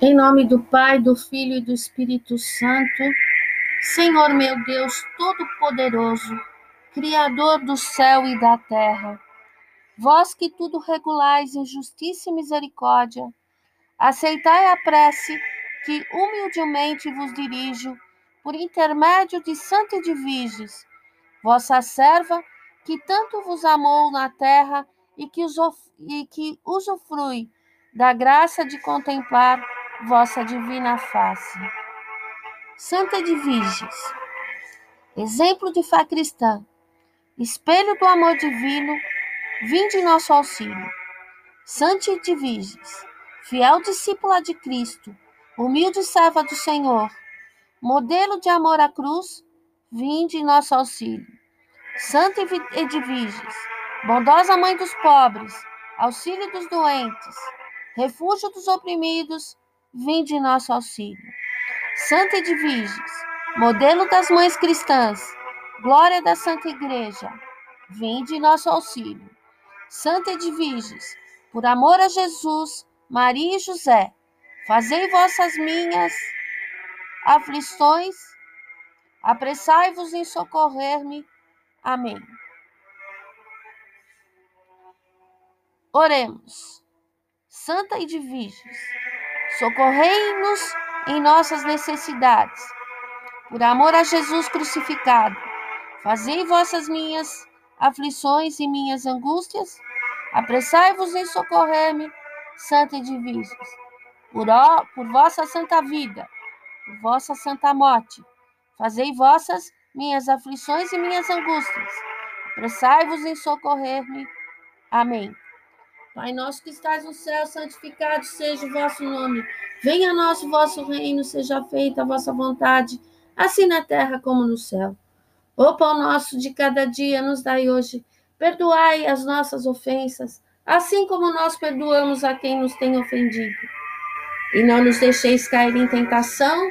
Em nome do Pai, do Filho e do Espírito Santo, Senhor meu Deus Todo-Poderoso, Criador do céu e da terra, vós que tudo regulais em justiça e misericórdia, aceitai a prece que humildemente vos dirijo por intermédio de Santa Edviges, vossa serva, que tanto vos amou na terra e que, e que usufrui da graça de contemplar vossa divina face. Santa de exemplo de fé cristã, espelho do amor divino, vinde nosso auxílio. Santa de fiel discípula de Cristo, humilde serva do Senhor, modelo de amor à cruz, vinde nosso auxílio. Santa Edviges, bondosa mãe dos pobres, auxílio dos doentes, refúgio dos oprimidos, vinde nosso auxílio. Santa Edviges, modelo das mães cristãs, glória da Santa Igreja, vinde nosso auxílio. Santa Edviges, por amor a Jesus, Maria e José, fazei vossas minhas aflições, apressai-vos em socorrer-me. Amém. Oremos. Santa Edviges, Socorrei-nos em nossas necessidades. Por amor a Jesus crucificado, fazei vossas minhas aflições e minhas angústias. Apressai-vos em socorrer-me, Santa Edviges. Por, ó, por vossa santa vida, por vossa santa morte, fazei vossas minhas aflições e minhas angústias. Apressai-vos em socorrer-me. Amém. Pai nosso que estás no céu, santificado seja o vosso nome. Venha a nós o vosso reino, seja feita a vossa vontade, assim na terra como no céu. O pão nosso de cada dia nos dai hoje. Perdoai as nossas ofensas, assim como nós perdoamos a quem nos tem ofendido. E não nos deixeis cair em tentação,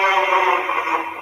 thank